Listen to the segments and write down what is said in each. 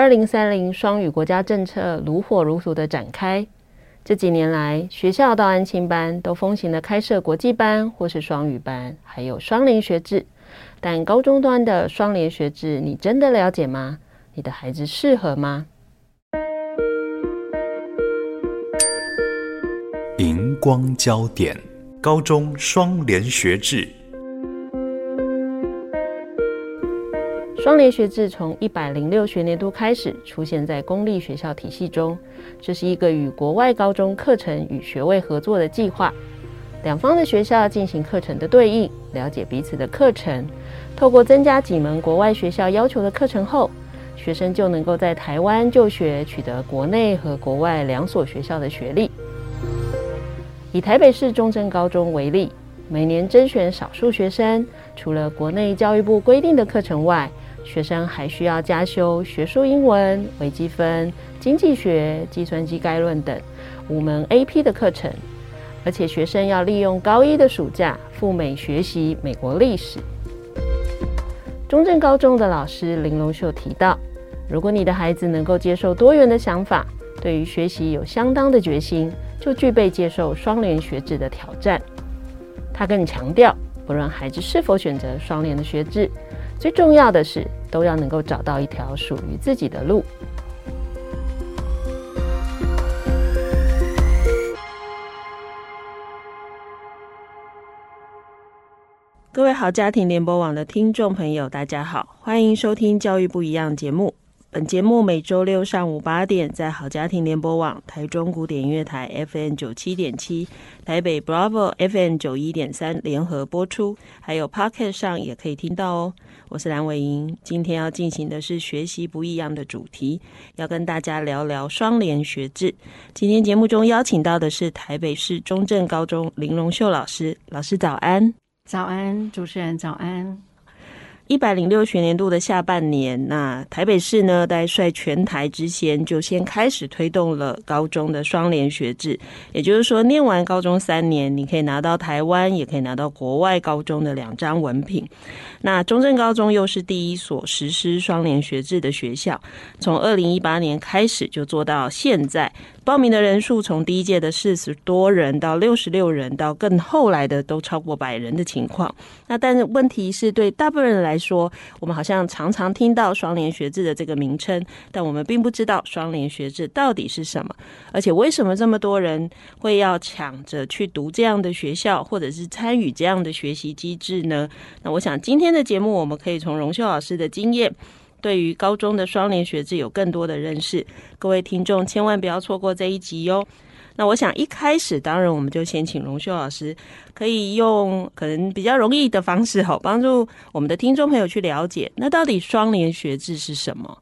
二零三零双语国家政策如火如荼的展开，这几年来，学校到安亲班都风行的开设国际班或是双语班，还有双联学制。但高中端的双联学制，你真的了解吗？你的孩子适合吗？荧光焦点：高中双联学制。双联学制从一百零六学年度开始出现在公立学校体系中，这是一个与国外高中课程与学位合作的计划。两方的学校进行课程的对应，了解彼此的课程。透过增加几门国外学校要求的课程后，学生就能够在台湾就学，取得国内和国外两所学校的学历。以台北市中正高中为例，每年甄选少数学生，除了国内教育部规定的课程外，学生还需要加修学术英文、微积分、经济学、计算机概论等五门 AP 的课程，而且学生要利用高一的暑假赴美学习美国历史。中正高中的老师林龙秀提到，如果你的孩子能够接受多元的想法，对于学习有相当的决心，就具备接受双联学制的挑战。他更强调，不论孩子是否选择双联的学制。最重要的是，都要能够找到一条属于自己的路。各位好，家庭联播网的听众朋友，大家好，欢迎收听《教育不一样》节目。本节目每周六上午八点，在好家庭联播网、台中古典音乐台 FM 九七点七、台北 Bravo FM 九一点三联合播出，还有 Podcast 上也可以听到哦。我是蓝伟莹，今天要进行的是学习不一样的主题，要跟大家聊聊双联学制。今天节目中邀请到的是台北市中正高中林荣秀老师，老师早安。早安，主持人早安。一百零六学年度的下半年，那台北市呢，在率全台之先，就先开始推动了高中的双联学制。也就是说，念完高中三年，你可以拿到台湾，也可以拿到国外高中的两张文凭。那中正高中又是第一所实施双联学制的学校，从二零一八年开始就做到现在。报名的人数从第一届的四十多人到六十六人，到更后来的都超过百人的情况。那但是问题是对大部分人来说，我们好像常常听到双联学制的这个名称，但我们并不知道双联学制到底是什么，而且为什么这么多人会要抢着去读这样的学校，或者是参与这样的学习机制呢？那我想今天的节目，我们可以从荣秀老师的经验。对于高中的双联学制有更多的认识，各位听众千万不要错过这一集哟。那我想一开始，当然我们就先请荣秀老师，可以用可能比较容易的方式，好帮助我们的听众朋友去了解，那到底双联学制是什么？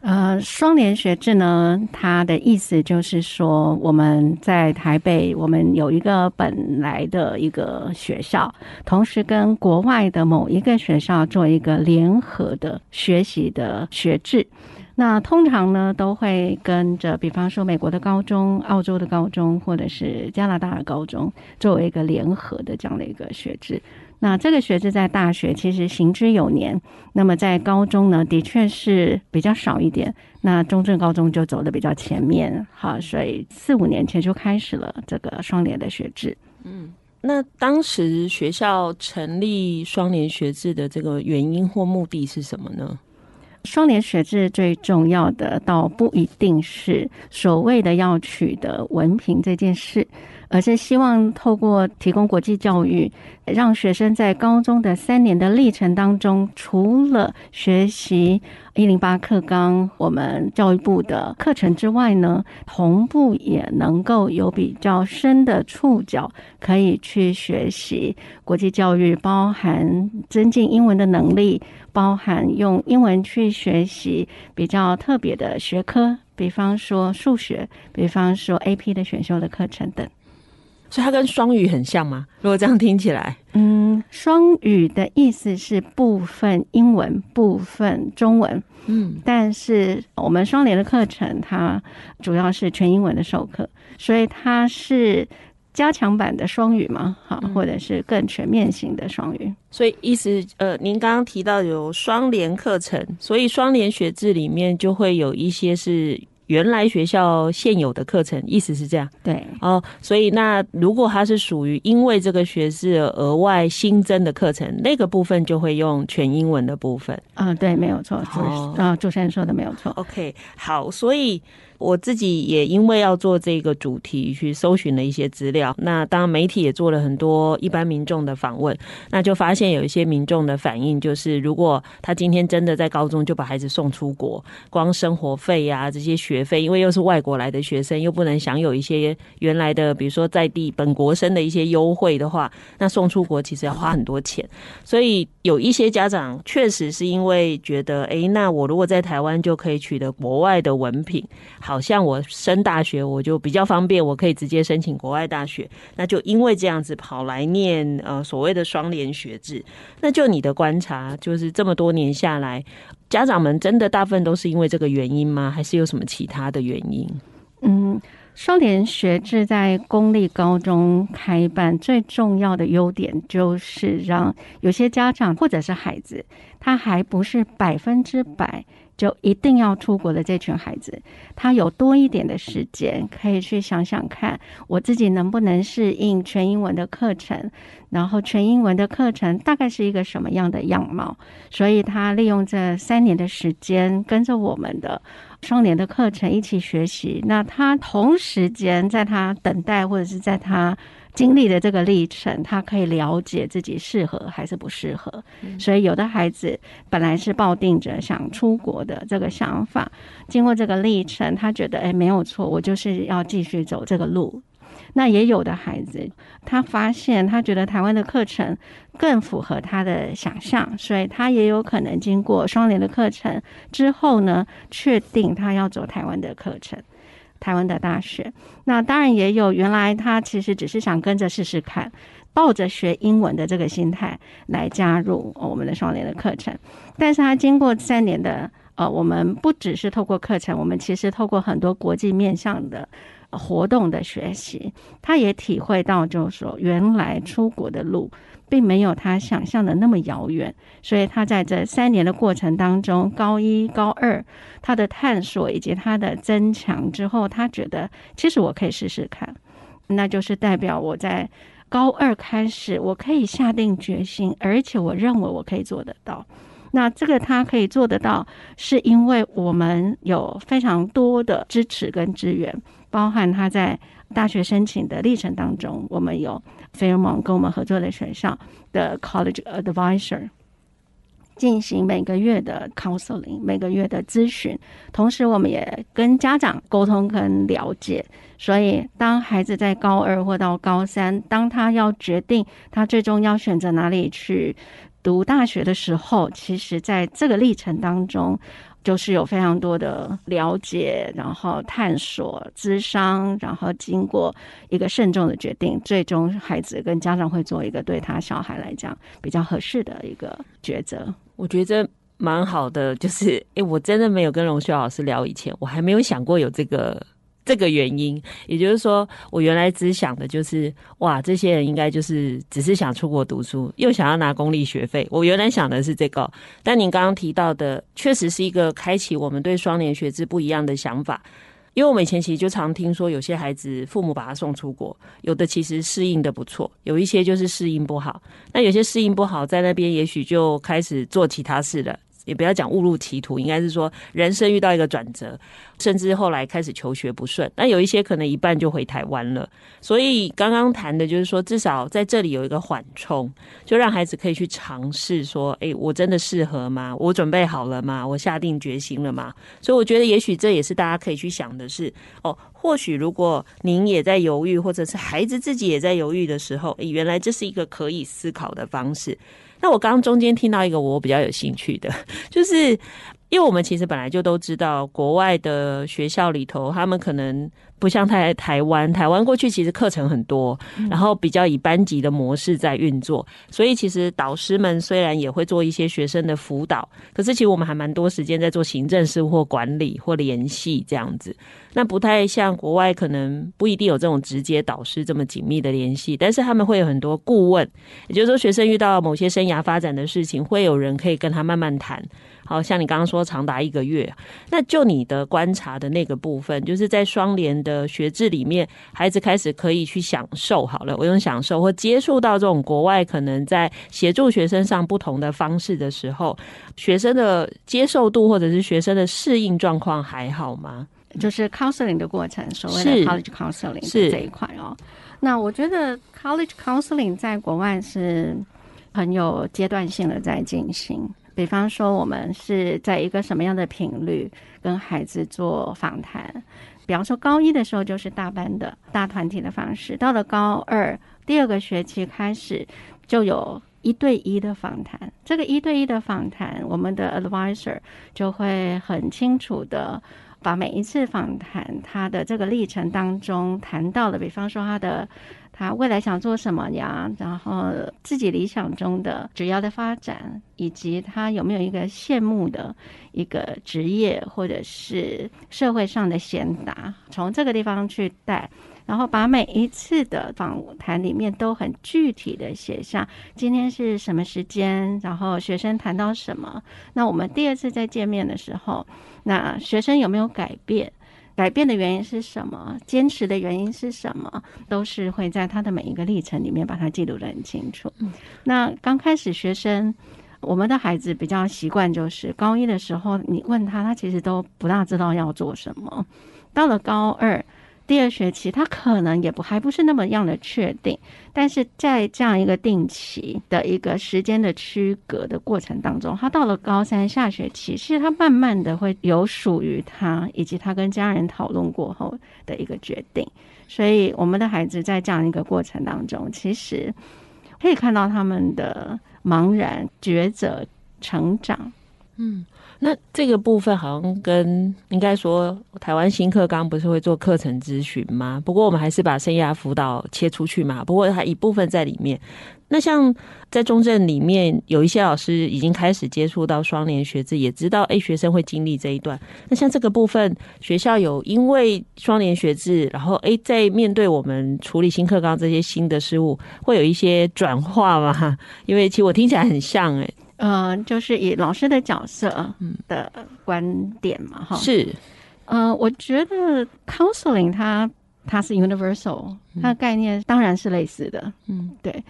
呃，双联学制呢，它的意思就是说，我们在台北，我们有一个本来的一个学校，同时跟国外的某一个学校做一个联合的学习的学制。那通常呢，都会跟着，比方说美国的高中、澳洲的高中，或者是加拿大的高中，作为一个联合的这样的一个学制。那这个学制在大学其实行之有年，那么在高中呢，的确是比较少一点。那中正高中就走的比较前面，好，所以四五年前就开始了这个双联的学制。嗯，那当时学校成立双联学制的这个原因或目的是什么呢？双联学制最重要的，倒不一定是所谓的要取得文凭这件事。而是希望透过提供国际教育，让学生在高中的三年的历程当中，除了学习一零八课纲我们教育部的课程之外呢，同步也能够有比较深的触角，可以去学习国际教育，包含增进英文的能力，包含用英文去学习比较特别的学科。比方说数学，比方说 AP 的选修的课程等。所以它跟双语很像吗？如果这样听起来，嗯，双语的意思是部分英文，部分中文。嗯，但是我们双联的课程，它主要是全英文的授课，所以它是加强版的双语嘛，好，或者是更全面型的双语。所以意思，呃，您刚刚提到有双联课程，所以双联学制里面就会有一些是。原来学校现有的课程，意思是这样。对哦，所以那如果它是属于因为这个学制额外新增的课程，那个部分就会用全英文的部分。嗯，对，没有错，主啊，主持人说的没有错。OK，好，所以。我自己也因为要做这个主题，去搜寻了一些资料。那当然媒体也做了很多一般民众的访问，那就发现有一些民众的反应，就是如果他今天真的在高中就把孩子送出国，光生活费呀、这些学费，因为又是外国来的学生，又不能享有一些原来的，比如说在地本国生的一些优惠的话，那送出国其实要花很多钱。所以有一些家长确实是因为觉得，哎，那我如果在台湾就可以取得国外的文凭。好像我升大学我就比较方便，我可以直接申请国外大学。那就因为这样子跑来念呃所谓的双联学制。那就你的观察，就是这么多年下来，家长们真的大部分都是因为这个原因吗？还是有什么其他的原因？嗯，双联学制在公立高中开办最重要的优点就是让有些家长或者是孩子，他还不是百分之百。就一定要出国的这群孩子，他有多一点的时间，可以去想想看，我自己能不能适应全英文的课程，然后全英文的课程大概是一个什么样的样貌？所以他利用这三年的时间，跟着我们的双年的课程一起学习。那他同时间在他等待或者是在他。经历的这个历程，他可以了解自己适合还是不适合。所以，有的孩子本来是抱定着想出国的这个想法，经过这个历程，他觉得，哎，没有错，我就是要继续走这个路。那也有的孩子，他发现他觉得台湾的课程更符合他的想象，所以他也有可能经过双联的课程之后呢，确定他要走台湾的课程。台湾的大学，那当然也有原来他其实只是想跟着试试看，抱着学英文的这个心态来加入我们的双联的课程，但是他经过三年的呃，我们不只是透过课程，我们其实透过很多国际面向的活动的学习，他也体会到就是说原来出国的路。并没有他想象的那么遥远，所以他在这三年的过程当中，高一、高二，他的探索以及他的增强之后，他觉得其实我可以试试看，那就是代表我在高二开始，我可以下定决心，而且我认为我可以做得到。那这个他可以做得到，是因为我们有非常多的支持跟资源，包含他在大学申请的历程当中，我们有。Fairmont 跟我们合作的学校的 College Advisor 进行每个月的 counseling，每个月的咨询，同时我们也跟家长沟通跟了解。所以，当孩子在高二或到高三，当他要决定他最终要选择哪里去读大学的时候，其实在这个历程当中。就是有非常多的了解，然后探索、咨商，然后经过一个慎重的决定，最终孩子跟家长会做一个对他小孩来讲比较合适的一个抉择。我觉得蛮好的，就是诶，我真的没有跟荣秀老师聊以前，我还没有想过有这个。这个原因，也就是说，我原来只想的就是，哇，这些人应该就是只是想出国读书，又想要拿公立学费。我原来想的是这个，但您刚刚提到的，确实是一个开启我们对双联学制不一样的想法。因为我们以前其实就常听说，有些孩子父母把他送出国，有的其实适应的不错，有一些就是适应不好。那有些适应不好，在那边也许就开始做其他事了。也不要讲误入歧途，应该是说人生遇到一个转折，甚至后来开始求学不顺。那有一些可能一半就回台湾了。所以刚刚谈的就是说，至少在这里有一个缓冲，就让孩子可以去尝试说：“诶，我真的适合吗？我准备好了吗？我下定决心了吗？”所以我觉得，也许这也是大家可以去想的是：哦，或许如果您也在犹豫，或者是孩子自己也在犹豫的时候，诶，原来这是一个可以思考的方式。那我刚刚中间听到一个我比较有兴趣的，就是因为我们其实本来就都知道，国外的学校里头，他们可能不像在台湾，台湾过去其实课程很多，然后比较以班级的模式在运作，所以其实导师们虽然也会做一些学生的辅导，可是其实我们还蛮多时间在做行政事务或管理或联系这样子。那不太像国外，可能不一定有这种直接导师这么紧密的联系，但是他们会有很多顾问，也就是说，学生遇到某些生涯发展的事情，会有人可以跟他慢慢谈。好像你刚刚说长达一个月，那就你的观察的那个部分，就是在双联的学制里面，孩子开始可以去享受好了，我用享受或接触到这种国外可能在协助学生上不同的方式的时候，学生的接受度或者是学生的适应状况还好吗？就是 counseling 的过程，所谓的 college counseling 是这一块哦。那我觉得 college counseling 在国外是很有阶段性的在进行。比方说，我们是在一个什么样的频率跟孩子做访谈？比方说，高一的时候就是大班的大团体的方式，到了高二第二个学期开始就有一对一的访谈。这个一对一的访谈，我们的 advisor 就会很清楚的把每一次访谈他的这个历程当中谈到的，比方说他的。他未来想做什么呀？然后自己理想中的职业的发展，以及他有没有一个羡慕的一个职业，或者是社会上的贤达，从这个地方去带，然后把每一次的访谈里面都很具体的写下今天是什么时间，然后学生谈到什么。那我们第二次再见面的时候，那学生有没有改变？改变的原因是什么？坚持的原因是什么？都是会在他的每一个历程里面把它记录的很清楚。那刚开始学生，我们的孩子比较习惯，就是高一的时候你问他，他其实都不大知道要做什么。到了高二。第二学期，他可能也不还不是那么样的确定，但是在这样一个定期的一个时间的区隔的过程当中，他到了高三下学期，其实他慢慢的会有属于他以及他跟家人讨论过后的一个决定。所以，我们的孩子在这样一个过程当中，其实可以看到他们的茫然、抉择、成长。嗯。那这个部分好像跟应该说台湾新课纲不是会做课程咨询吗？不过我们还是把生涯辅导切出去嘛。不过它一部分在里面。那像在中正里面有一些老师已经开始接触到双联学制，也知道诶学生会经历这一段。那像这个部分，学校有因为双联学制，然后诶在面对我们处理新课纲这些新的事物，会有一些转化吗？因为其实我听起来很像诶。呃，就是以老师的角色的观点嘛，哈、嗯，是，呃，我觉得 counseling 它它是 universal，它的概念当然是类似的，嗯，对。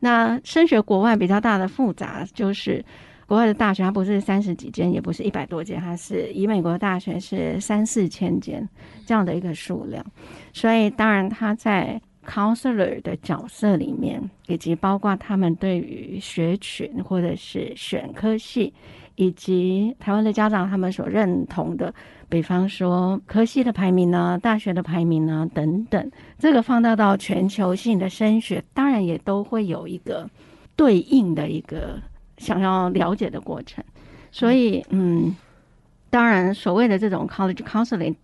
那升学国外比较大的复杂，就是国外的大学它不是三十几间，也不是一百多间，它是以美国的大学是三四千间这样的一个数量，所以当然它在。Counselor 的角色里面，以及包括他们对于学群或者是选科系，以及台湾的家长他们所认同的，比方说科系的排名呢、大学的排名呢等等，这个放大到全球性的升学，当然也都会有一个对应的一个想要了解的过程。所以，嗯，当然所谓的这种 college counseling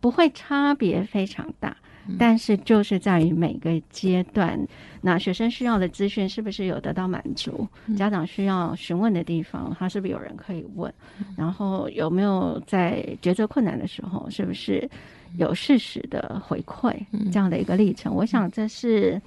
不会差别非常大。但是就是在于每个阶段，那学生需要的资讯是不是有得到满足？家长需要询问的地方，他是不是有人可以问？然后有没有在抉择困难的时候，是不是有适时的回馈？这样的一个历程，我想这是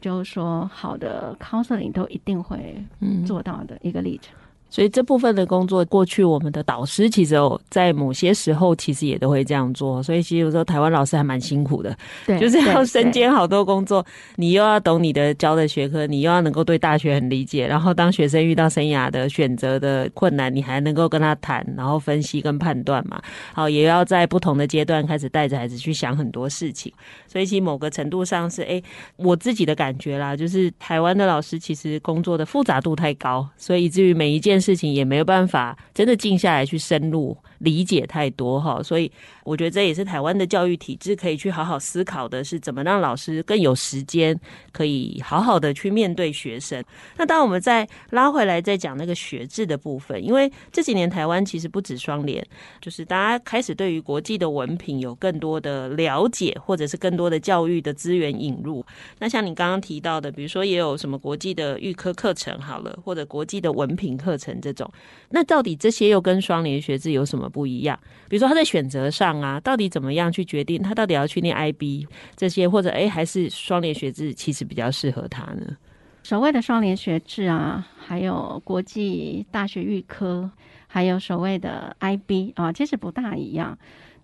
就是说好的 counseling 都一定会做到的一个历程。所以这部分的工作，过去我们的导师其实有在某些时候其实也都会这样做。所以其实有时候台湾老师还蛮辛苦的，对，就是要身兼好多工作。你又要懂你的教的学科，你又要能够对大学很理解，然后当学生遇到生涯的选择的困难，你还能够跟他谈，然后分析跟判断嘛。好，也要在不同的阶段开始带着孩子去想很多事情。所以其实某个程度上是，哎，我自己的感觉啦，就是台湾的老师其实工作的复杂度太高，所以以至于每一件事情也没有办法真的静下来去深入理解太多哈，所以我觉得这也是台湾的教育体制可以去好好思考的，是怎么让老师更有时间可以好好的去面对学生。那当我们再拉回来再讲那个学制的部分，因为这几年台湾其实不止双联，就是大家开始对于国际的文凭有更多的了解，或者是更多的教育的资源引入。那像你刚刚提到的，比如说也有什么国际的预科课程好了，或者国际的文凭课程这种，那到底这些又跟双联学制有什么不一样？比如说他在选择上啊，到底怎么样去决定他到底要去念 IB 这些，或者哎还是双联学制其实比较适合他呢？所谓的双联学制啊，还有国际大学预科，还有所谓的 IB 啊，其实不大一样。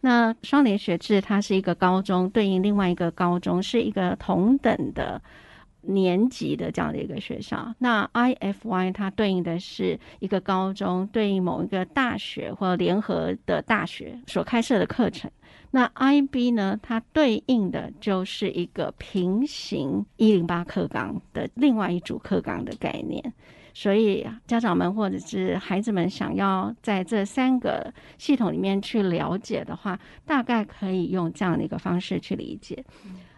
那双联学制它是一个高中对应另外一个高中，是一个同等的。年级的这样的一个学校，那 IFY 它对应的是一个高中，对应某一个大学或联合的大学所开设的课程。那 IB 呢，它对应的就是一个平行一零八课纲的另外一组课纲的概念。所以家长们或者是孩子们想要在这三个系统里面去了解的话，大概可以用这样的一个方式去理解。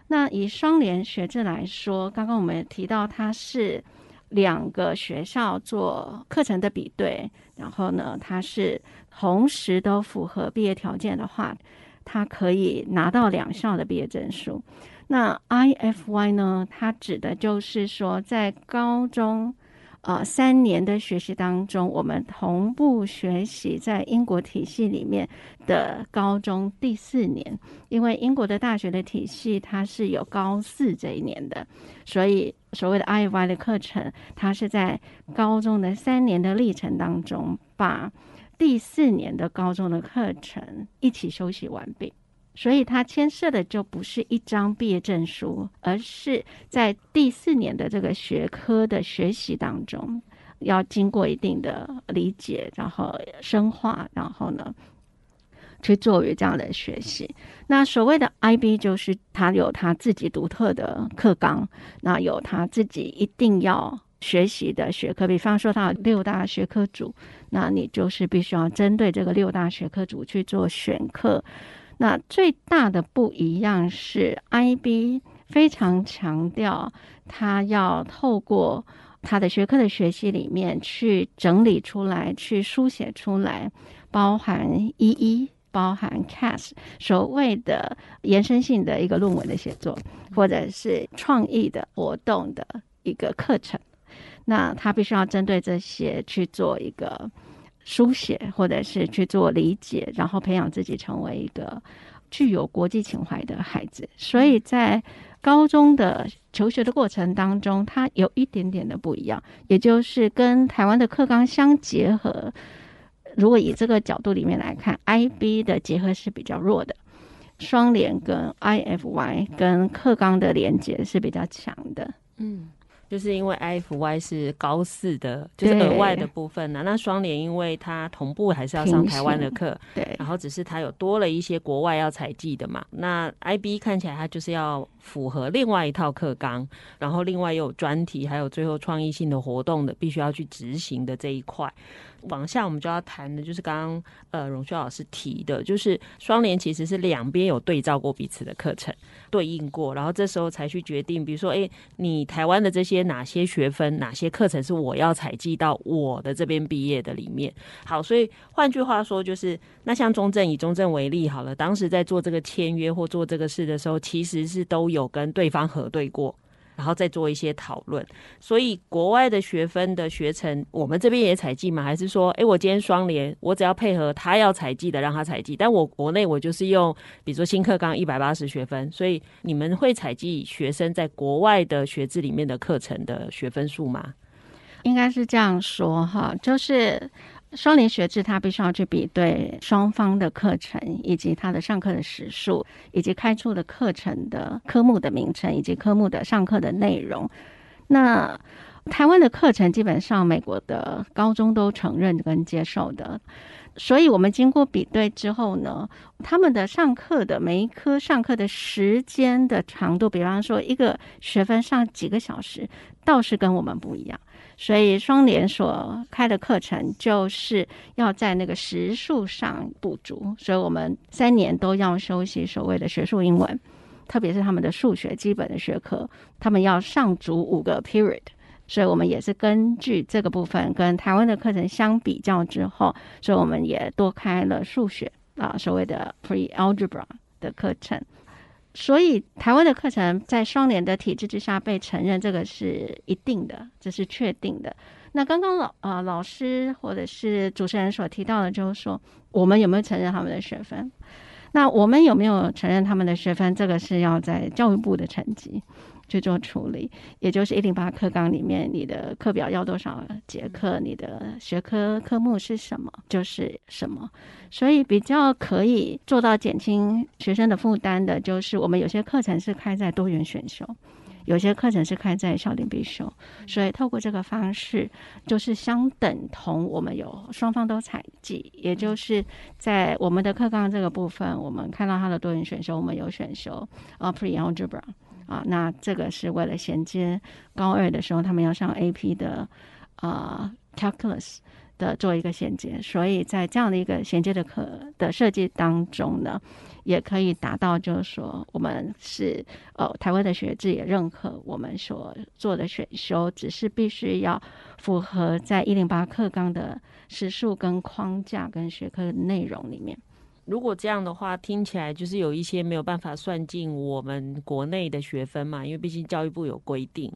那以双联学制来说，刚刚我们也提到它是两个学校做课程的比对，然后呢，它是同时都符合毕业条件的话，它可以拿到两校的毕业证书。那 IFY 呢，它指的就是说在高中。呃，三年的学习当中，我们同步学习在英国体系里面的高中第四年，因为英国的大学的体系它是有高四这一年的，所以所谓的 IY 的课程，它是在高中的三年的历程当中，把第四年的高中的课程一起修习完毕。所以它牵涉的就不是一张毕业证书，而是在第四年的这个学科的学习当中，要经过一定的理解，然后深化，然后呢，去做于这样的学习。那所谓的 IB 就是它有它自己独特的课纲，那有它自己一定要学习的学科，比方说它有六大学科组，那你就是必须要针对这个六大学科组去做选课。那最大的不一样是，IB 非常强调，他要透过他的学科的学习里面去整理出来，去书写出来，包含一一包含 CAS，所谓的延伸性的一个论文的写作，或者是创意的活动的一个课程。那他必须要针对这些去做一个。书写，或者是去做理解，然后培养自己成为一个具有国际情怀的孩子。所以在高中的求学的过程当中，它有一点点的不一样，也就是跟台湾的课纲相结合。如果以这个角度里面来看，IB 的结合是比较弱的，双联跟 IFY 跟课纲的连结是比较强的。嗯。就是因为 IFY 是高四的，就是额外的部分呢、啊。那双联因为它同步还是要上台湾的课，对，然后只是它有多了一些国外要采集的嘛。那 IB 看起来它就是要符合另外一套课纲，然后另外又有专题，还有最后创意性的活动的，必须要去执行的这一块。往下我们就要谈的，就是刚刚呃荣琇老师提的，就是双联其实是两边有对照过彼此的课程，对应过，然后这时候才去决定，比如说，哎，你台湾的这些哪些学分、哪些课程是我要采计到我的这边毕业的里面。好，所以换句话说，就是那像中正以中正为例好了，当时在做这个签约或做这个事的时候，其实是都有跟对方核对过。然后再做一些讨论，所以国外的学分的学程，我们这边也采计吗？还是说，哎，我今天双联，我只要配合他要采计的，让他采计，但我国内我就是用，比如说新课纲一百八十学分，所以你们会采计学生在国外的学制里面的课程的学分数吗？应该是这样说哈，就是。双联学制，它必须要去比对双方的课程，以及它的上课的时数，以及开出的课程的科目的名称，以及科目的上课的内容。那台湾的课程基本上美国的高中都承认跟接受的，所以我们经过比对之后呢，他们的上课的每一科上课的时间的长度，比方说一个学分上几个小时，倒是跟我们不一样。所以双联所开的课程就是要在那个时数上补足，所以我们三年都要修习所谓的学术英文，特别是他们的数学基本的学科，他们要上足五个 period。所以我们也是根据这个部分跟台湾的课程相比较之后，所以我们也多开了数学啊，所谓的 pre-algebra 的课程。所以台湾的课程在双联的体制之下被承认，这个是一定的，这是确定的。那刚刚老啊、老师或者是主持人所提到的，就是说我们有没有承认他们的学分？那我们有没有承认他们的学分？这个是要在教育部的成绩。去做处理，也就是一零八课纲里面，你的课表要多少节课，你的学科科目是什么，就是什么。所以比较可以做到减轻学生的负担的，就是我们有些课程是开在多元选修，有些课程是开在校定必修。所以透过这个方式，就是相等同我们有双方都采集，也就是在我们的课纲这个部分，我们看到它的多元选修，我们有选修啊 Pre-Algebra。啊，那这个是为了衔接高二的时候，他们要上 AP 的呃 Calculus 的做一个衔接，所以在这样的一个衔接的课的设计当中呢，也可以达到就是说，我们是呃台湾的学制也认可我们所做的选修，只是必须要符合在一零八课纲的时数跟框架跟学科内容里面。如果这样的话，听起来就是有一些没有办法算进我们国内的学分嘛，因为毕竟教育部有规定。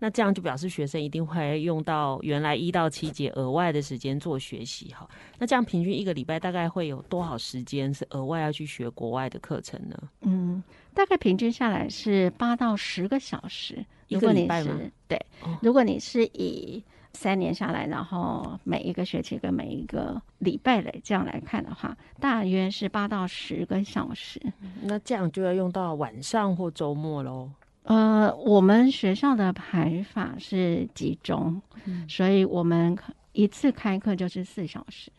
那这样就表示学生一定会用到原来一到七节额外的时间做学习哈。那这样平均一个礼拜大概会有多少时间是额外要去学国外的课程呢？嗯，大概平均下来是八到十个小时一个礼拜吗？对，如果你是以三年下来，然后每一个学期跟每一个礼拜的这样来看的话，大约是八到十个小时。那这样就要用到晚上或周末喽。呃，我们学校的排法是集中，嗯、所以我们一次开课就是四小时。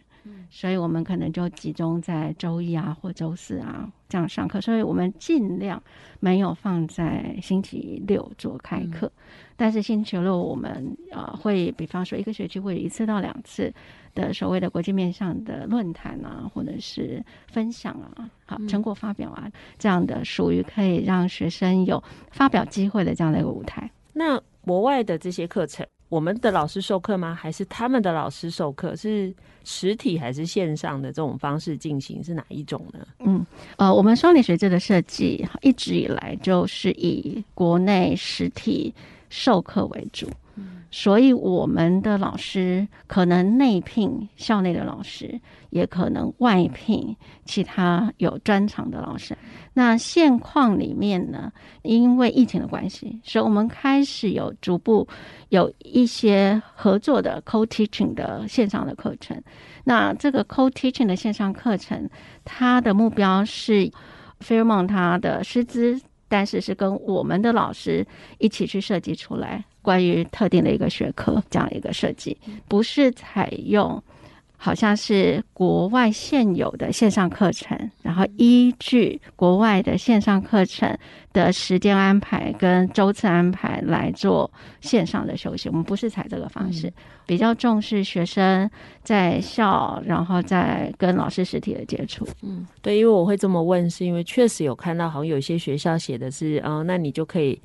所以我们可能就集中在周一啊或周四啊这样上课，所以我们尽量没有放在星期六做开课，嗯、但是星期六我们呃会，比方说一个学期会有一次到两次的所谓的国际面向的论坛啊，或者是分享啊，好成果发表啊、嗯、这样的，属于可以让学生有发表机会的这样的一个舞台。那国外的这些课程。我们的老师授课吗？还是他们的老师授课？是实体还是线上的这种方式进行？是哪一种呢？嗯，呃，我们双理学制的设计一直以来就是以国内实体授课为主。所以我们的老师可能内聘校内的老师，也可能外聘其他有专长的老师。那现况里面呢，因为疫情的关系，所以我们开始有逐步有一些合作的 co-teaching 的线上的课程。那这个 co-teaching 的线上课程，它的目标是 Fairmont 它的师资，但是是跟我们的老师一起去设计出来。关于特定的一个学科这样一个设计，不是采用好像是国外现有的线上课程，然后依据国外的线上课程的时间安排跟周次安排来做线上的休息。我们不是采这个方式，比较重视学生在校，然后再跟老师实体的接触。嗯，对，因为我会这么问，是因为确实有看到好像有些学校写的是，哦，那你就可以。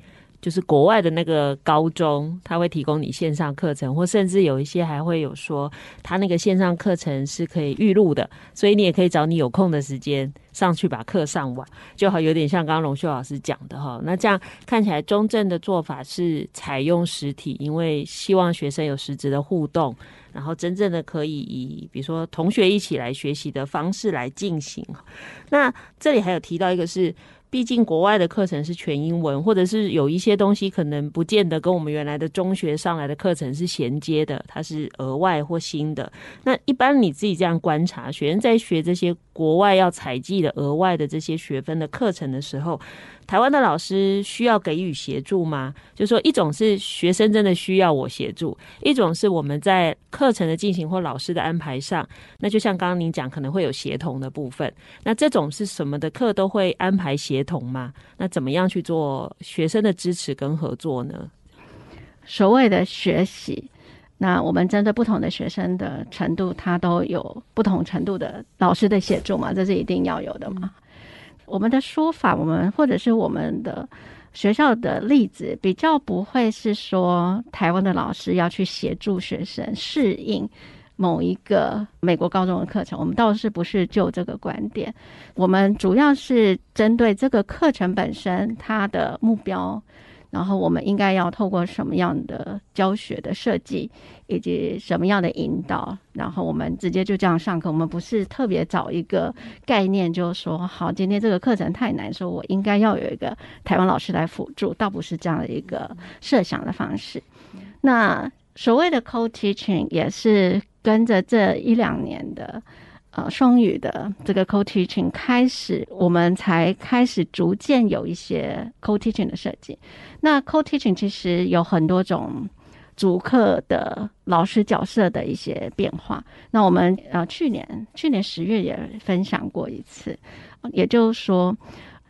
就是国外的那个高中，他会提供你线上课程，或甚至有一些还会有说，他那个线上课程是可以预录的，所以你也可以找你有空的时间上去把课上完，就好有点像刚刚龙秀老师讲的哈。那这样看起来，中正的做法是采用实体，因为希望学生有实质的互动，然后真正的可以以比如说同学一起来学习的方式来进行。那这里还有提到一个是。毕竟国外的课程是全英文，或者是有一些东西可能不见得跟我们原来的中学上来的课程是衔接的，它是额外或新的。那一般你自己这样观察，学生在学这些国外要采计的额外的这些学分的课程的时候，台湾的老师需要给予协助吗？就说，一种是学生真的需要我协助，一种是我们在课程的进行或老师的安排上，那就像刚刚您讲，可能会有协同的部分。那这种是什么的课都会安排协同吗？那怎么样去做学生的支持跟合作呢？所谓的学习，那我们针对不同的学生的程度，他都有不同程度的老师的协助嘛，这是一定要有的嘛。我们的说法，我们或者是我们的学校的例子，比较不会是说台湾的老师要去协助学生适应某一个美国高中的课程。我们倒是不是就这个观点，我们主要是针对这个课程本身它的目标。然后我们应该要透过什么样的教学的设计，以及什么样的引导，然后我们直接就这样上课。我们不是特别找一个概念，就是说，好，今天这个课程太难，说我应该要有一个台湾老师来辅助，倒不是这样的一个设想的方式。那所谓的 co-teaching 也是跟着这一两年的。呃，双语的这个 co-teaching 开始，我们才开始逐渐有一些 co-teaching 的设计。那 co-teaching 其实有很多种主课的老师角色的一些变化。那我们呃去年去年十月也分享过一次，也就是说，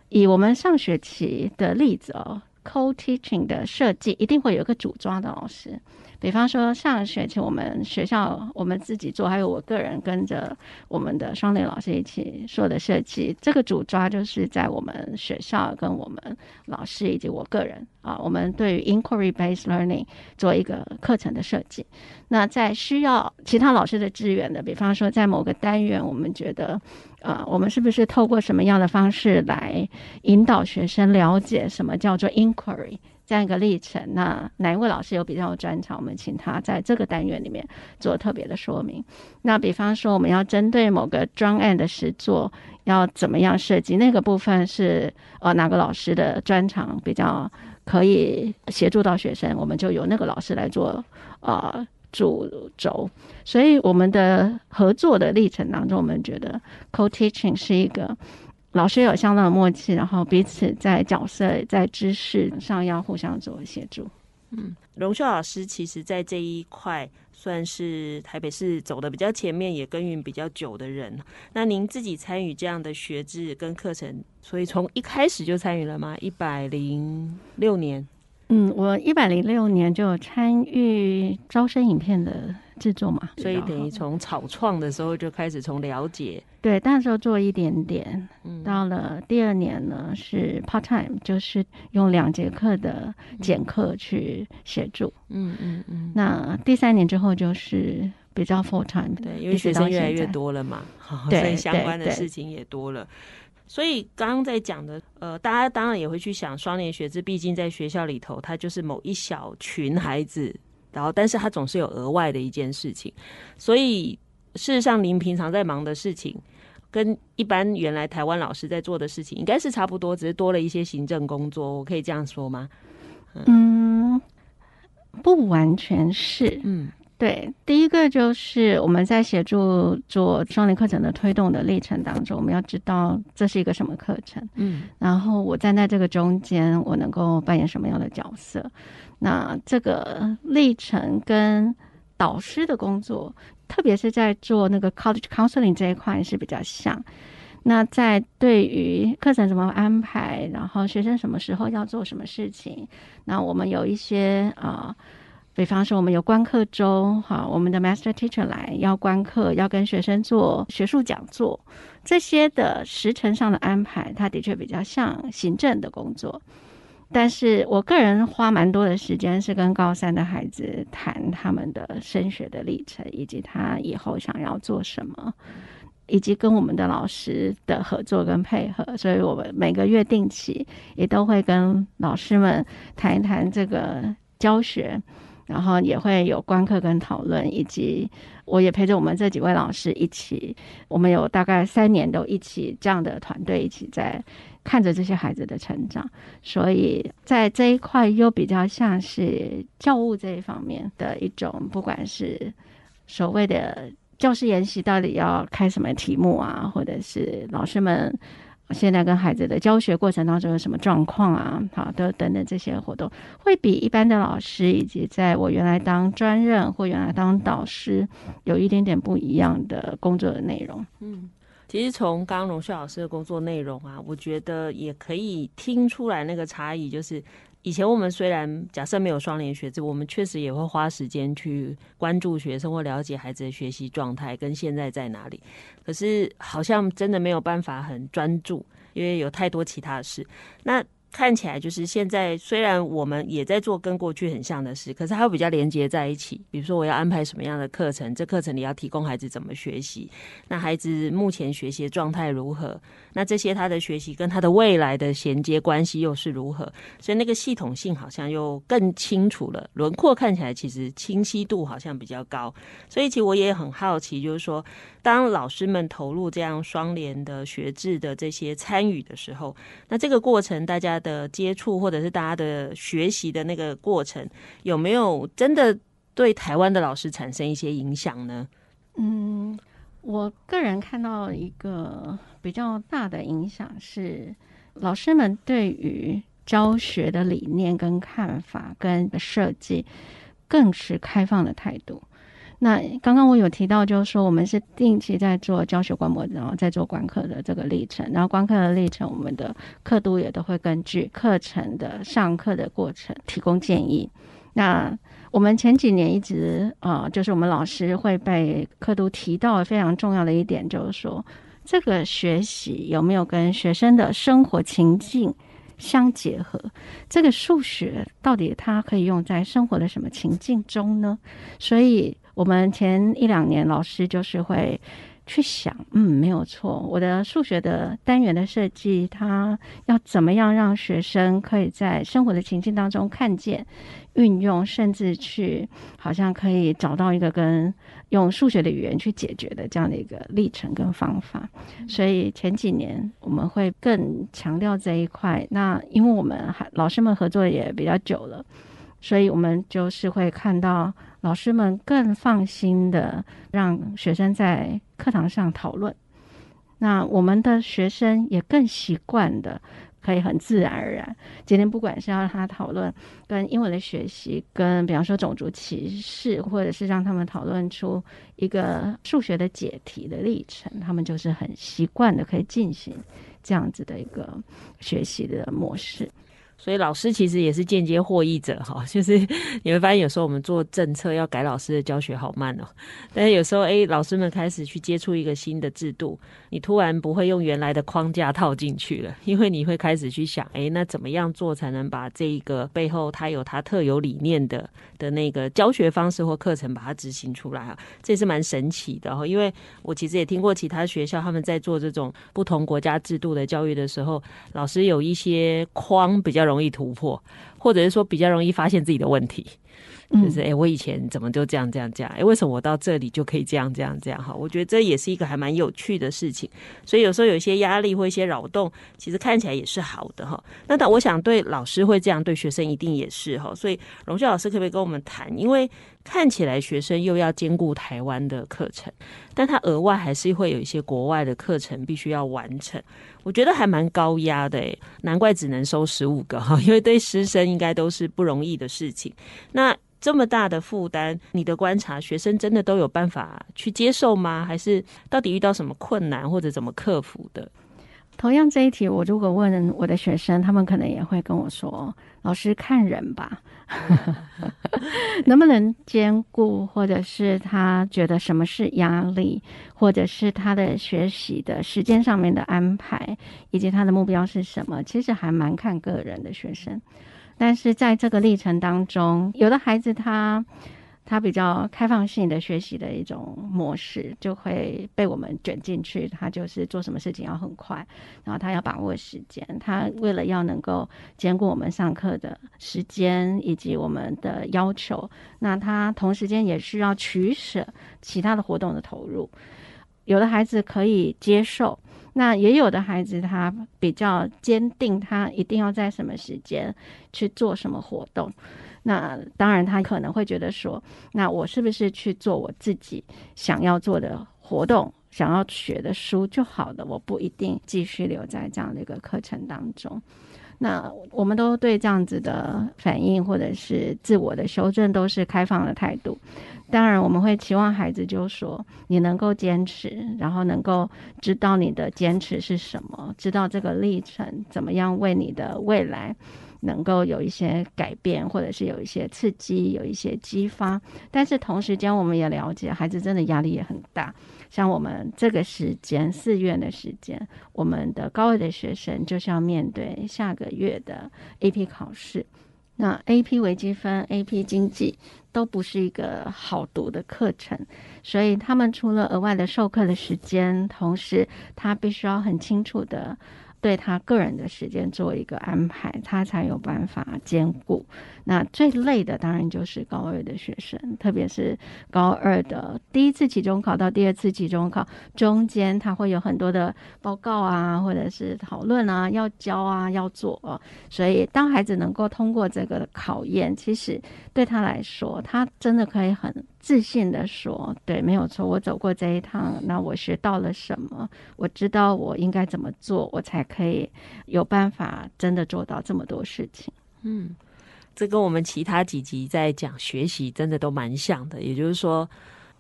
以我们上学期的例子哦，co-teaching 的设计一定会有一个主抓的老师。比方说，上学期我们学校我们自己做，还有我个人跟着我们的双联老师一起做的设计。这个主抓就是在我们学校跟我们老师以及我个人啊，我们对于 inquiry-based learning 做一个课程的设计。那在需要其他老师的支援的，比方说在某个单元，我们觉得啊，我们是不是透过什么样的方式来引导学生了解什么叫做 inquiry？这样一个历程，那哪一位老师有比较有专长，我们请他在这个单元里面做特别的说明。那比方说，我们要针对某个专案的实作，要怎么样设计？那个部分是呃哪个老师的专长比较可以协助到学生，我们就由那个老师来做呃主轴。所以我们的合作的历程当中，我们觉得 co-teaching 是一个。老师有相当的默契，然后彼此在角色、在知识上要互相做协助。嗯，荣秀老师其实在这一块算是台北市走的比较前面，也耕耘比较久的人。那您自己参与这样的学制跟课程，所以从一开始就参与了吗？一百零六年。嗯，我一百零六年就有参与招生影片的制作嘛，所以等于从草创的时候就开始从了解，对，那时候做一点点，嗯，到了第二年呢是 part time，就是用两节课的减课去协助，嗯嗯嗯，那第三年之后就是比较 full time，对，因为学生越来越多了嘛，对，所以相关的事情也多了。所以刚刚在讲的，呃，大家当然也会去想双联学制，毕竟在学校里头，它就是某一小群孩子，然后，但是他总是有额外的一件事情。所以事实上，您平常在忙的事情，跟一般原来台湾老师在做的事情，应该是差不多，只是多了一些行政工作。我可以这样说吗？嗯，嗯，不完全是，嗯。对，第一个就是我们在协助做双联课程的推动的历程当中，我们要知道这是一个什么课程，嗯，然后我站在这个中间，我能够扮演什么样的角色？那这个历程跟导师的工作，特别是在做那个 college counseling 这一块是比较像。那在对于课程怎么安排，然后学生什么时候要做什么事情，那我们有一些啊。呃比方说，我们有观课周，哈，我们的 master teacher 来要观课，要跟学生做学术讲座，这些的时程上的安排，它的确比较像行政的工作。但是我个人花蛮多的时间是跟高三的孩子谈他们的升学的历程，以及他以后想要做什么，以及跟我们的老师的合作跟配合。所以我们每个月定期也都会跟老师们谈一谈这个教学。然后也会有观课跟讨论，以及我也陪着我们这几位老师一起，我们有大概三年都一起这样的团队一起在看着这些孩子的成长，所以在这一块又比较像是教务这一方面的一种，不管是所谓的教师研习到底要开什么题目啊，或者是老师们。现在跟孩子的教学过程当中有什么状况啊？好，的等等这些活动，会比一般的老师以及在我原来当专任或原来当导师有一点点不一样的工作的内容。嗯，其实从刚刚荣旭老师的工作内容啊，我觉得也可以听出来那个差异，就是以前我们虽然假设没有双联学制，我们确实也会花时间去关注学生或了解孩子的学习状态跟现在在哪里。可是好像真的没有办法很专注，因为有太多其他的事。那看起来就是现在，虽然我们也在做跟过去很像的事，可是它会比较连接在一起。比如说，我要安排什么样的课程，这课程里要提供孩子怎么学习，那孩子目前学习状态如何？那这些他的学习跟他的未来的衔接关系又是如何？所以那个系统性好像又更清楚了，轮廓看起来其实清晰度好像比较高。所以其实我也很好奇，就是说，当老师们投入这样双联的学制的这些参与的时候，那这个过程大家的接触或者是大家的学习的那个过程，有没有真的对台湾的老师产生一些影响呢？嗯。我个人看到一个比较大的影响是，老师们对于教学的理念跟看法跟设计，更是开放的态度。那刚刚我有提到，就是说我们是定期在做教学观摩，然后在做观课的这个历程，然后观课的历程，我们的课督也都会根据课程的上课的过程提供建议。那我们前几年一直啊、就是我们老师会被课督提到非常重要的一点，就是说这个学习有没有跟学生的生活情境相结合？这个数学到底它可以用在生活的什么情境中呢？所以，我们前一两年老师就是会。去想，嗯，没有错。我的数学的单元的设计，它要怎么样让学生可以在生活的情境当中看见、运用，甚至去好像可以找到一个跟用数学的语言去解决的这样的一个历程跟方法。所以前几年我们会更强调这一块。那因为我们还老师们合作也比较久了，所以我们就是会看到。老师们更放心的让学生在课堂上讨论，那我们的学生也更习惯的可以很自然而然。今天不管是要让他讨论跟英文的学习，跟比方说种族歧视，或者是让他们讨论出一个数学的解题的历程，他们就是很习惯的可以进行这样子的一个学习的模式。所以老师其实也是间接获益者哈，就是 你会发现有时候我们做政策要改老师的教学好慢哦，但是有时候诶，老师们开始去接触一个新的制度，你突然不会用原来的框架套进去了，因为你会开始去想，诶，那怎么样做才能把这一个背后它有它特有理念的的那个教学方式或课程把它执行出来啊？这是蛮神奇的哈，因为我其实也听过其他学校他们在做这种不同国家制度的教育的时候，老师有一些框比较容易突破，或者是说比较容易发现自己的问题，就是哎、欸，我以前怎么就这样这样这样？哎、欸，为什么我到这里就可以这样这样这样？哈，我觉得这也是一个还蛮有趣的事情。所以有时候有一些压力或一些扰动，其实看起来也是好的哈。那但我想对老师会这样，对学生一定也是哈。所以荣秀老师可不可以跟我们谈？因为看起来学生又要兼顾台湾的课程，但他额外还是会有一些国外的课程必须要完成。我觉得还蛮高压的诶，难怪只能收十五个哈，因为对师生应该都是不容易的事情。那这么大的负担，你的观察，学生真的都有办法去接受吗？还是到底遇到什么困难或者怎么克服的？同样这一题，我如果问我的学生，他们可能也会跟我说：“老师看人吧。”能不能兼顾，或者是他觉得什么是压力，或者是他的学习的时间上面的安排，以及他的目标是什么？其实还蛮看个人的学生。但是在这个历程当中，有的孩子他。他比较开放性的学习的一种模式，就会被我们卷进去。他就是做什么事情要很快，然后他要把握时间。他为了要能够兼顾我们上课的时间以及我们的要求，那他同时间也需要取舍其他的活动的投入。有的孩子可以接受，那也有的孩子他比较坚定，他一定要在什么时间去做什么活动。那当然，他可能会觉得说，那我是不是去做我自己想要做的活动，想要学的书就好了？我不一定继续留在这样的一个课程当中。那我们都对这样子的反应或者是自我的修正都是开放的态度。当然，我们会期望孩子就说，你能够坚持，然后能够知道你的坚持是什么，知道这个历程怎么样为你的未来。能够有一些改变，或者是有一些刺激，有一些激发。但是同时间，我们也了解孩子真的压力也很大。像我们这个时间，四月的时间，我们的高二的学生就是要面对下个月的 AP 考试。那 AP 微积分、AP 经济都不是一个好读的课程，所以他们除了额外的授课的时间，同时他必须要很清楚的。对他个人的时间做一个安排，他才有办法兼顾。那最累的当然就是高二的学生，特别是高二的第一次期中考到第二次期中考中间，他会有很多的报告啊，或者是讨论啊，要交啊，要做啊。所以当孩子能够通过这个考验，其实对他来说，他真的可以很。自信地说：“对，没有错，我走过这一趟，那我学到了什么？我知道我应该怎么做，我才可以有办法真的做到这么多事情。”嗯，这跟我们其他几集在讲学习真的都蛮像的。也就是说，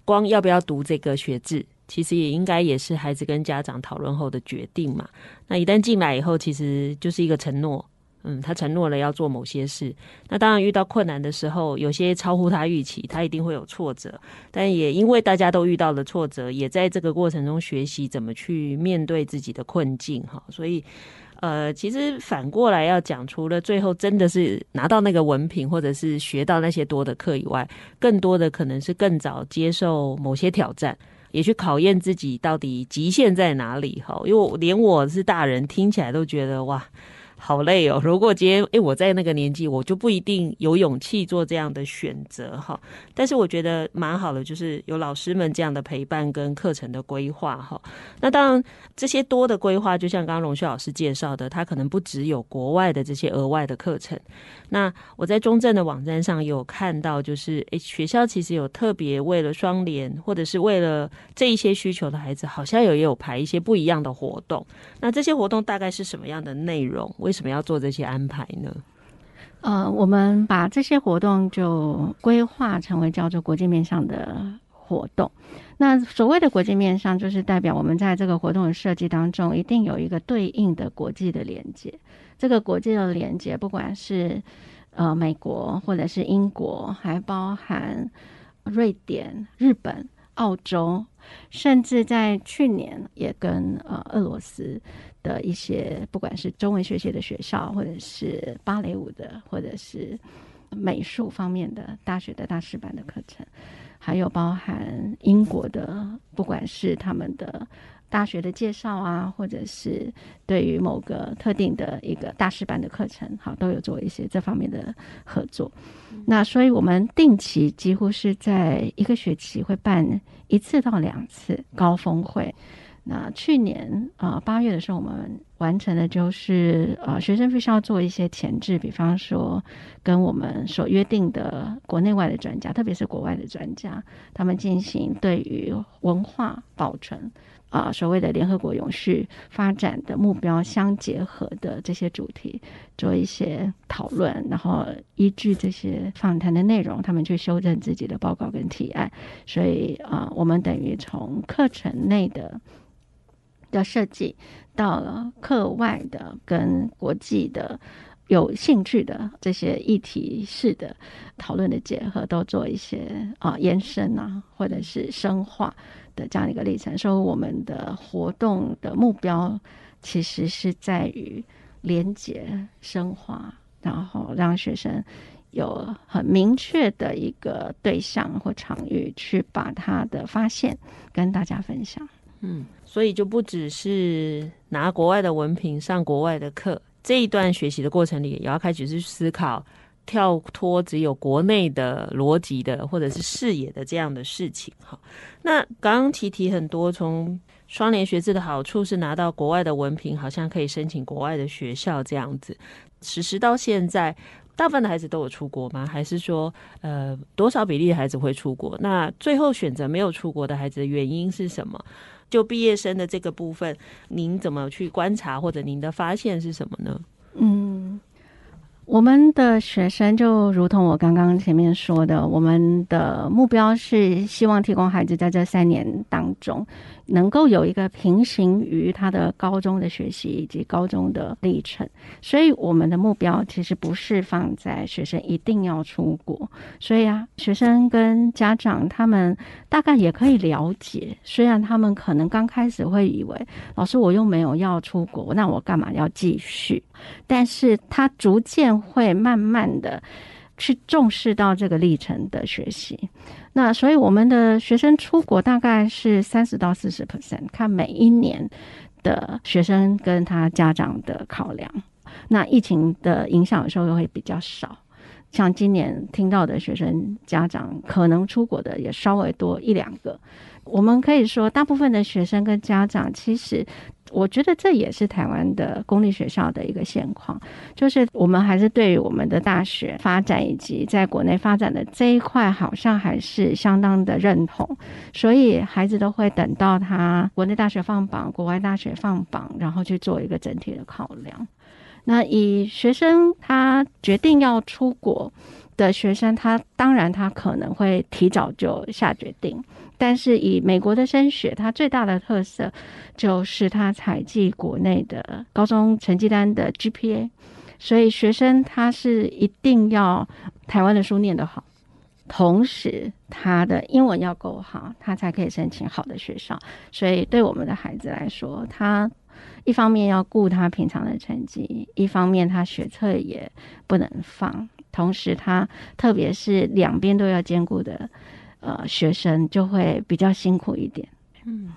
光要不要读这个学制，其实也应该也是孩子跟家长讨论后的决定嘛。那一旦进来以后，其实就是一个承诺。嗯，他承诺了要做某些事，那当然遇到困难的时候，有些超乎他预期，他一定会有挫折。但也因为大家都遇到了挫折，也在这个过程中学习怎么去面对自己的困境哈。所以，呃，其实反过来要讲，除了最后真的是拿到那个文凭，或者是学到那些多的课以外，更多的可能是更早接受某些挑战，也去考验自己到底极限在哪里哈。因为连我是大人，听起来都觉得哇。好累哦！如果今天诶，我在那个年纪，我就不一定有勇气做这样的选择哈。但是我觉得蛮好的，就是有老师们这样的陪伴跟课程的规划哈。那当然，这些多的规划，就像刚刚荣秀老师介绍的，他可能不只有国外的这些额外的课程。那我在中正的网站上有看到，就是诶，学校其实有特别为了双联或者是为了这一些需求的孩子，好像有也有排一些不一样的活动。那这些活动大概是什么样的内容？为什么要做这些安排呢？呃，我们把这些活动就规划成为叫做国际面向的活动。那所谓的国际面向，就是代表我们在这个活动的设计当中，一定有一个对应的国际的连接。这个国际的连接，不管是呃美国，或者是英国，还包含瑞典、日本、澳洲，甚至在去年也跟呃俄罗斯。的一些，不管是中文学习的学校，或者是芭蕾舞的，或者是美术方面的大学的大师班的课程，还有包含英国的，不管是他们的大学的介绍啊，或者是对于某个特定的一个大师班的课程，好，都有做一些这方面的合作。嗯、那所以我们定期几乎是在一个学期会办一次到两次高峰会。那去年啊八月的时候，我们完成的就是呃学生必须要做一些前置，比方说跟我们所约定的国内外的专家，特别是国外的专家，他们进行对于文化保存啊、所谓的联合国永续发展的目标相结合的这些主题做一些讨论，然后依据这些访谈的内容，他们去修正自己的报告跟提案。所以啊、我们等于从课程内的。的设计到了课外的跟国际的有兴趣的这些议题式的讨论的结合，都做一些啊延伸啊，或者是深化的这样一个历程。所以我们的活动的目标其实是在于连接深化，然后让学生有很明确的一个对象或场域，去把他的发现跟大家分享。嗯。所以就不只是拿国外的文凭上国外的课，这一段学习的过程里，也要开始去思考跳脱只有国内的逻辑的或者是视野的这样的事情。哈，那刚刚提提很多，从双联学制的好处是拿到国外的文凭，好像可以申请国外的学校这样子。实施到现在，大部分的孩子都有出国吗？还是说，呃，多少比例的孩子会出国？那最后选择没有出国的孩子的原因是什么？就毕业生的这个部分，您怎么去观察，或者您的发现是什么呢？嗯，我们的学生就如同我刚刚前面说的，我们的目标是希望提供孩子在这三年当中能够有一个平行于他的高中的学习以及高中的历程，所以我们的目标其实不是放在学生一定要出国。所以啊，学生跟家长他们大概也可以了解，虽然他们可能刚开始会以为，老师我又没有要出国，那我干嘛要继续？但是他逐渐会慢慢的去重视到这个历程的学习。那所以我们的学生出国大概是三十到四十 percent，看每一年的学生跟他家长的考量。那疫情的影响有时候又会比较少，像今年听到的学生家长可能出国的也稍微多一两个。我们可以说，大部分的学生跟家长其实。我觉得这也是台湾的公立学校的一个现况，就是我们还是对于我们的大学发展以及在国内发展的这一块，好像还是相当的认同，所以孩子都会等到他国内大学放榜、国外大学放榜，然后去做一个整体的考量。那以学生他决定要出国的学生，他当然他可能会提早就下决定。但是以美国的升学，它最大的特色就是它采计国内的高中成绩单的 GPA，所以学生他是一定要台湾的书念得好，同时他的英文要够好，他才可以申请好的学校。所以对我们的孩子来说，他一方面要顾他平常的成绩，一方面他学测也不能放，同时他特别是两边都要兼顾的。呃，学生就会比较辛苦一点。嗯，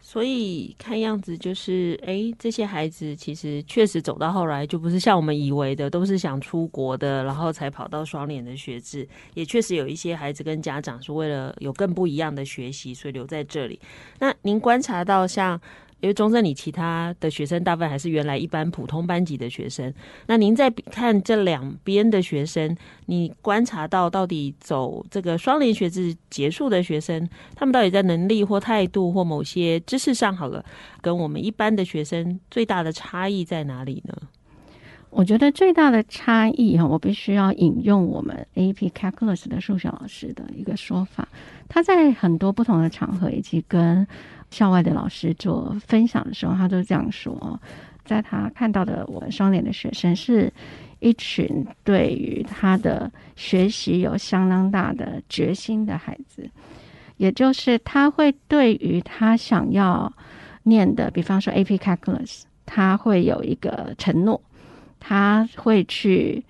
所以看样子就是，哎，这些孩子其实确实走到后来，就不是像我们以为的，都是想出国的，然后才跑到双联的学制。也确实有一些孩子跟家长是为了有更不一样的学习，所以留在这里。那您观察到像？因为中正里其他的学生大部分还是原来一般普通班级的学生，那您在看这两边的学生，你观察到到底走这个双联学制结束的学生，他们到底在能力或态度或某些知识上好了，跟我们一般的学生最大的差异在哪里呢？我觉得最大的差异哈，我必须要引用我们 AP Calculus 的数学老师的一个说法，他在很多不同的场合以及跟校外的老师做分享的时候，他都这样说：在他看到的我们双联的学生，是一群对于他的学习有相当大的决心的孩子，也就是他会对于他想要念的，比方说 AP Calculus，他会有一个承诺，他会去。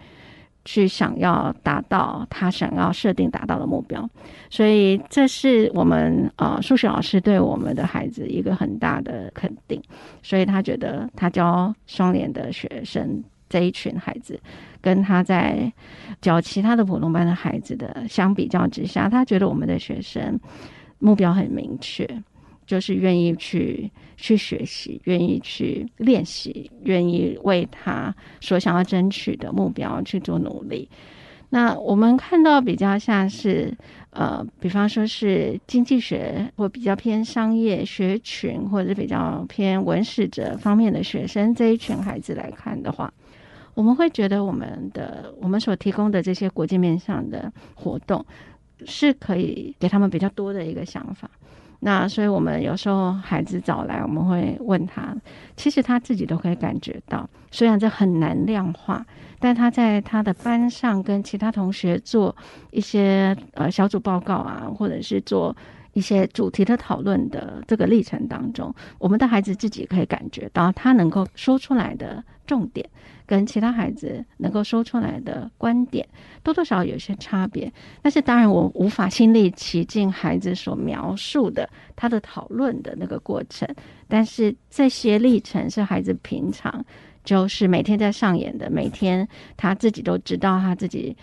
去想要达到他想要设定达到的目标，所以这是我们呃数学老师对我们的孩子一个很大的肯定。所以他觉得他教双联的学生这一群孩子，跟他在教其他的普通班的孩子的相比较之下，他觉得我们的学生目标很明确。就是愿意去去学习，愿意去练习，愿意为他所想要争取的目标去做努力。那我们看到比较像是呃，比方说是经济学或比较偏商业学群，或者比较偏文史哲方面的学生这一群孩子来看的话，我们会觉得我们的我们所提供的这些国际面向的活动是可以给他们比较多的一个想法。那所以，我们有时候孩子早来，我们会问他，其实他自己都可以感觉到，虽然这很难量化，但他在他的班上跟其他同学做一些呃小组报告啊，或者是做一些主题的讨论的这个历程当中，我们的孩子自己可以感觉到，他能够说出来的重点。跟其他孩子能够说出来的观点多多少少有些差别，但是当然我无法亲历其境孩子所描述的他的讨论的那个过程，但是这些历程是孩子平常就是每天在上演的，每天他自己都知道他自己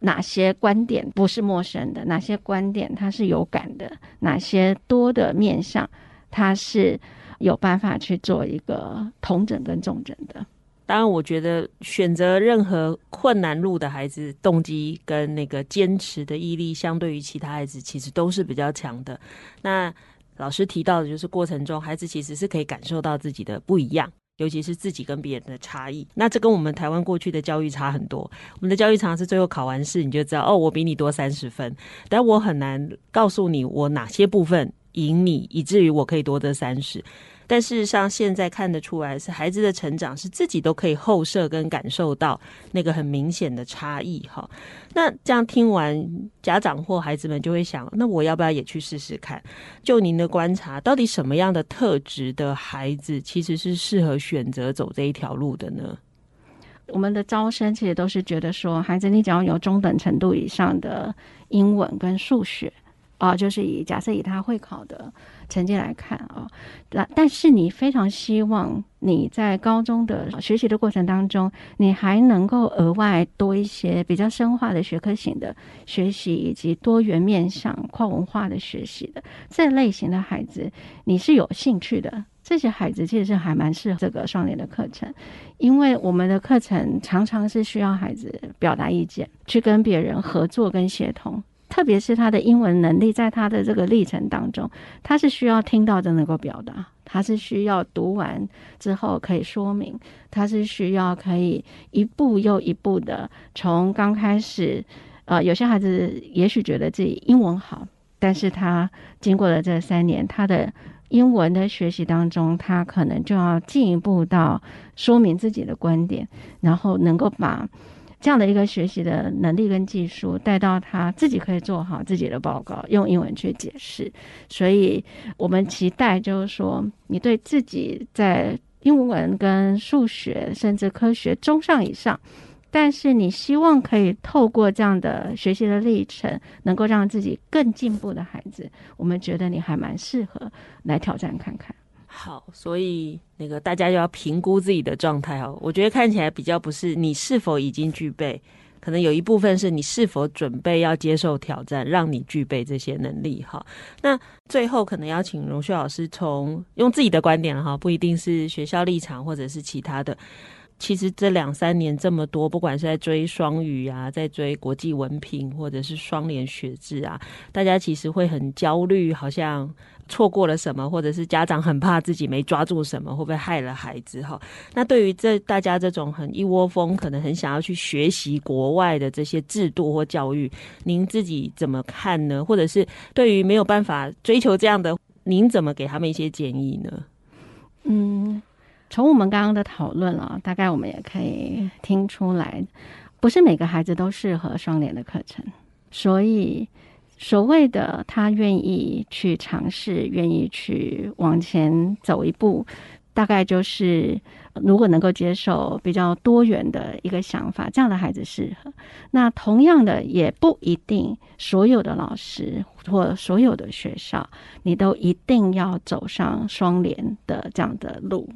哪些观点不是陌生的，哪些观点他是有感的，哪些多的面向他是有办法去做一个同整跟重整的。当然，我觉得选择任何困难路的孩子，动机跟那个坚持的毅力，相对于其他孩子，其实都是比较强的。那老师提到的，就是过程中孩子其实是可以感受到自己的不一样，尤其是自己跟别人的差异。那这跟我们台湾过去的教育差很多。我们的教育常常是最后考完试，你就知道哦，我比你多三十分，但我很难告诉你我哪些部分。赢你，以至于我可以多得三十。但事实上，现在看得出来，是孩子的成长是自己都可以后设跟感受到那个很明显的差异哈。那这样听完，家长或孩子们就会想：那我要不要也去试试看？就您的观察，到底什么样的特质的孩子其实是适合选择走这一条路的呢？我们的招生其实都是觉得说，孩子你只要有中等程度以上的英文跟数学啊，就是以假设以他会考的。成绩来看啊，但但是你非常希望你在高中的学习的过程当中，你还能够额外多一些比较深化的学科型的学习，以及多元面向跨文化的学习的这类型的孩子，你是有兴趣的。这些孩子其实是还蛮适合这个双联的课程，因为我们的课程常常是需要孩子表达意见，去跟别人合作跟协同。特别是他的英文能力，在他的这个历程当中，他是需要听到就能够表达，他是需要读完之后可以说明，他是需要可以一步又一步的从刚开始，呃，有些孩子也许觉得自己英文好，但是他经过了这三年，他的英文的学习当中，他可能就要进一步到说明自己的观点，然后能够把。这样的一个学习的能力跟技术带到他自己可以做好自己的报告，用英文去解释。所以我们期待就是说，你对自己在英文跟数学甚至科学中上以上，但是你希望可以透过这样的学习的历程，能够让自己更进步的孩子，我们觉得你还蛮适合来挑战看看。好，所以那个大家要评估自己的状态哦。我觉得看起来比较不是你是否已经具备，可能有一部分是你是否准备要接受挑战，让你具备这些能力哈。那最后可能要请荣旭老师从用自己的观点哈，不一定是学校立场或者是其他的。其实这两三年这么多，不管是在追双语啊，在追国际文凭或者是双联学制啊，大家其实会很焦虑，好像。错过了什么，或者是家长很怕自己没抓住什么，会不会害了孩子？哈，那对于这大家这种很一窝蜂，可能很想要去学习国外的这些制度或教育，您自己怎么看呢？或者是对于没有办法追求这样的，您怎么给他们一些建议呢？嗯，从我们刚刚的讨论啊，大概我们也可以听出来，不是每个孩子都适合双联的课程，所以。所谓的他愿意去尝试，愿意去往前走一步，大概就是如果能够接受比较多元的一个想法，这样的孩子适合。那同样的，也不一定所有的老师或所有的学校，你都一定要走上双联的这样的路。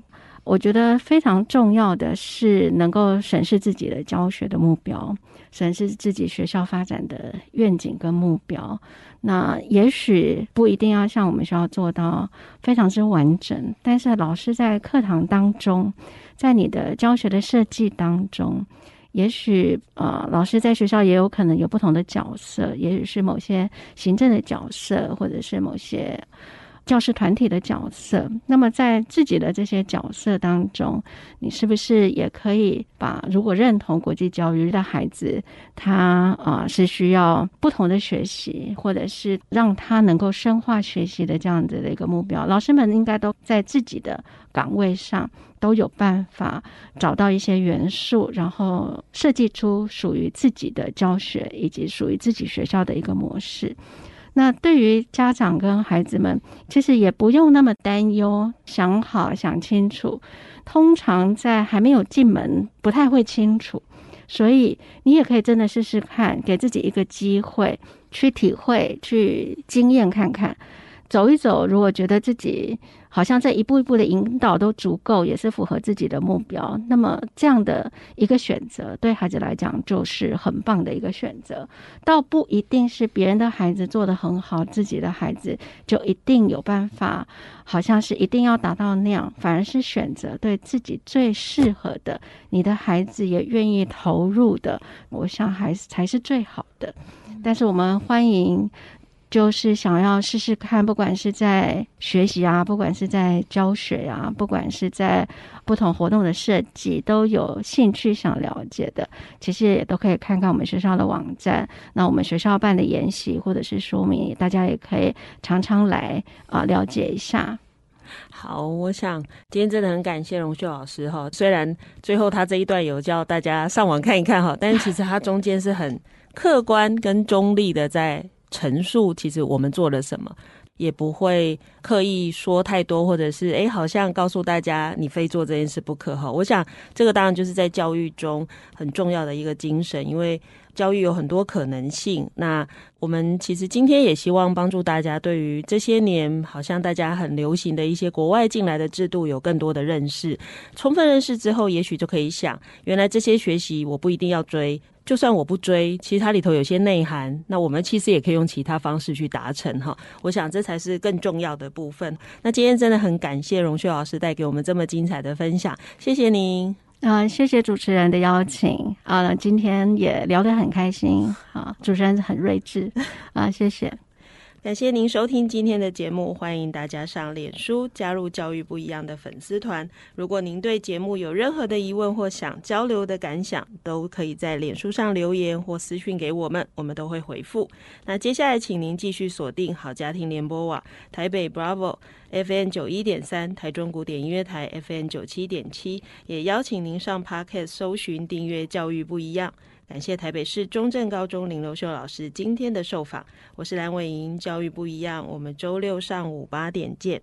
我觉得非常重要的是能够审视自己的教学的目标，审视自己学校发展的愿景跟目标。那也许不一定要像我们学校做到非常之完整，但是老师在课堂当中，在你的教学的设计当中，也许呃，老师在学校也有可能有不同的角色，也许是某些行政的角色，或者是某些。教师团体的角色，那么在自己的这些角色当中，你是不是也可以把如果认同国际教育的孩子，他啊是需要不同的学习，或者是让他能够深化学习的这样子的一个目标，老师们应该都在自己的岗位上都有办法找到一些元素，然后设计出属于自己的教学以及属于自己学校的一个模式。那对于家长跟孩子们，其实也不用那么担忧，想好想清楚。通常在还没有进门，不太会清楚，所以你也可以真的试试看，给自己一个机会去体会、去经验看看，走一走。如果觉得自己，好像这一步一步的引导都足够，也是符合自己的目标。那么这样的一个选择，对孩子来讲就是很棒的一个选择。倒不一定是别人的孩子做得很好，自己的孩子就一定有办法，好像是一定要达到那样。反而是选择对自己最适合的，你的孩子也愿意投入的，我想还是才是最好的。但是我们欢迎。就是想要试试看，不管是在学习啊，不管是在教学啊，不管是在不同活动的设计，都有兴趣想了解的，其实也都可以看看我们学校的网站。那我们学校办的研习或者是说明，大家也可以常常来啊了解一下。好，我想今天真的很感谢荣秀老师哈。虽然最后他这一段有叫大家上网看一看哈，但是其实他中间是很客观跟中立的在。陈述其实我们做了什么，也不会刻意说太多，或者是诶，好像告诉大家你非做这件事不可哈。我想这个当然就是在教育中很重要的一个精神，因为教育有很多可能性。那我们其实今天也希望帮助大家，对于这些年好像大家很流行的一些国外进来的制度有更多的认识。充分认识之后，也许就可以想，原来这些学习我不一定要追。就算我不追，其实它里头有些内涵，那我们其实也可以用其他方式去达成哈。我想这才是更重要的部分。那今天真的很感谢荣秀老师带给我们这么精彩的分享，谢谢您啊、谢谢主持人的邀请啊、呃，今天也聊得很开心啊，主持人很睿智啊，谢谢。感谢您收听今天的节目，欢迎大家上脸书加入教育不一样的粉丝团。如果您对节目有任何的疑问或想交流的感想，都可以在脸书上留言或私讯给我们，我们都会回复。那接下来，请您继续锁定好家庭联播网台北 Bravo FM 九一点三，台中古典音乐台 FM 九七点七，也邀请您上 Podcast 搜寻订阅教育不一样。感谢台北市中正高中林楼秀老师今天的受访，我是蓝伟莹，教育不一样，我们周六上午八点见。